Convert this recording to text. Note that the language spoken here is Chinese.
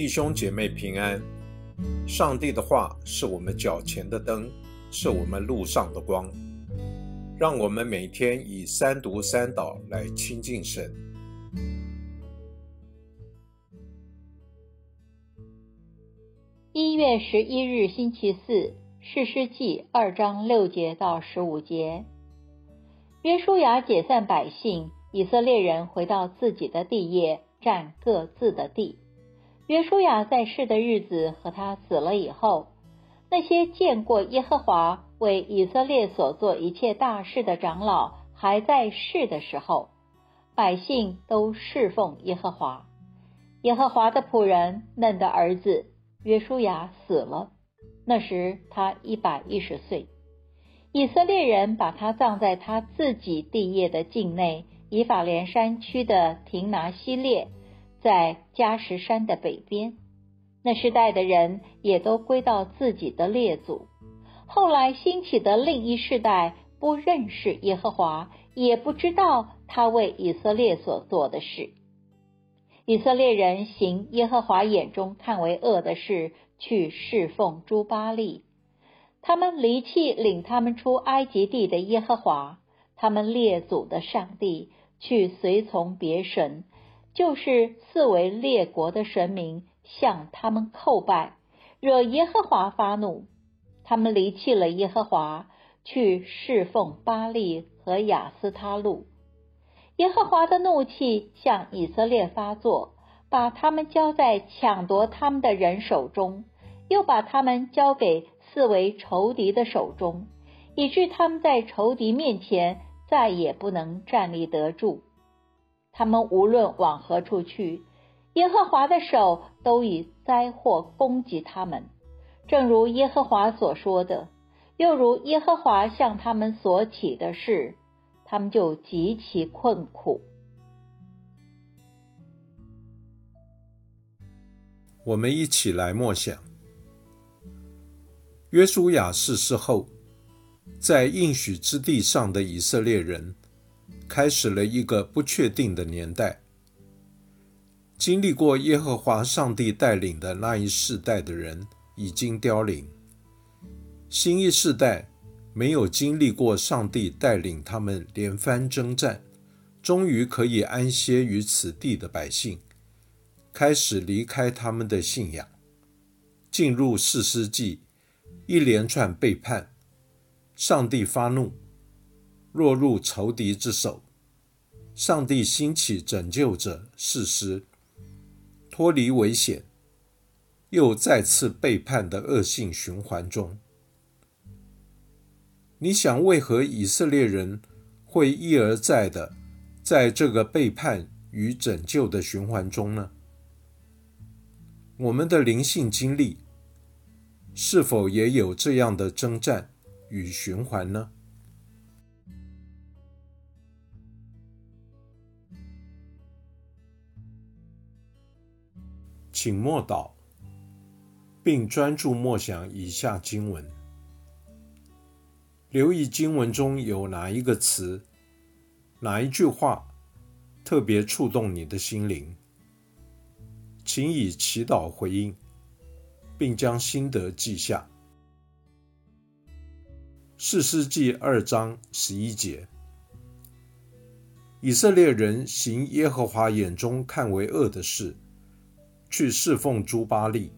弟兄姐妹平安。上帝的话是我们脚前的灯，是我们路上的光。让我们每天以三读三祷来亲近神。一月十一日星期四，士师记二章六节到十五节。约书亚解散百姓，以色列人回到自己的地业，占各自的地。约书亚在世的日子和他死了以后，那些见过耶和华为以色列所做一切大事的长老还在世的时候，百姓都侍奉耶和华。耶和华的仆人嫩的儿子约书亚死了，那时他一百一十岁。以色列人把他葬在他自己地业的境内，以法莲山区的亭拿西列。在加什山的北边，那时代的人也都归到自己的列祖。后来兴起的另一世代不认识耶和华，也不知道他为以色列所做的事。以色列人行耶和华眼中看为恶的事，去侍奉诸巴利。他们离弃领他们出埃及地的耶和华，他们列祖的上帝，去随从别神。就是四维列国的神明向他们叩拜，惹耶和华发怒。他们离弃了耶和华，去侍奉巴利和亚斯他路。耶和华的怒气向以色列发作，把他们交在抢夺他们的人手中，又把他们交给四维仇敌的手中，以致他们在仇敌面前再也不能站立得住。他们无论往何处去，耶和华的手都以灾祸攻击他们，正如耶和华所说的，又如耶和华向他们所起的事，他们就极其困苦。我们一起来默想：约书亚逝世后，在应许之地上的以色列人。开始了一个不确定的年代。经历过耶和华上帝带领的那一世代的人已经凋零，新一世代没有经历过上帝带领他们连番征战，终于可以安歇于此地的百姓，开始离开他们的信仰，进入四世纪，一连串背叛，上帝发怒。落入仇敌之手，上帝兴起拯救者事实，脱离危险，又再次背叛的恶性循环中。你想，为何以色列人会一而再的在这个背叛与拯救的循环中呢？我们的灵性经历是否也有这样的征战与循环呢？请默祷，并专注默想以下经文，留意经文中有哪一个词、哪一句话特别触动你的心灵，请以祈祷回应，并将心得记下。四世纪二章十一节：以色列人行耶和华眼中看为恶的事。去侍奉朱巴利。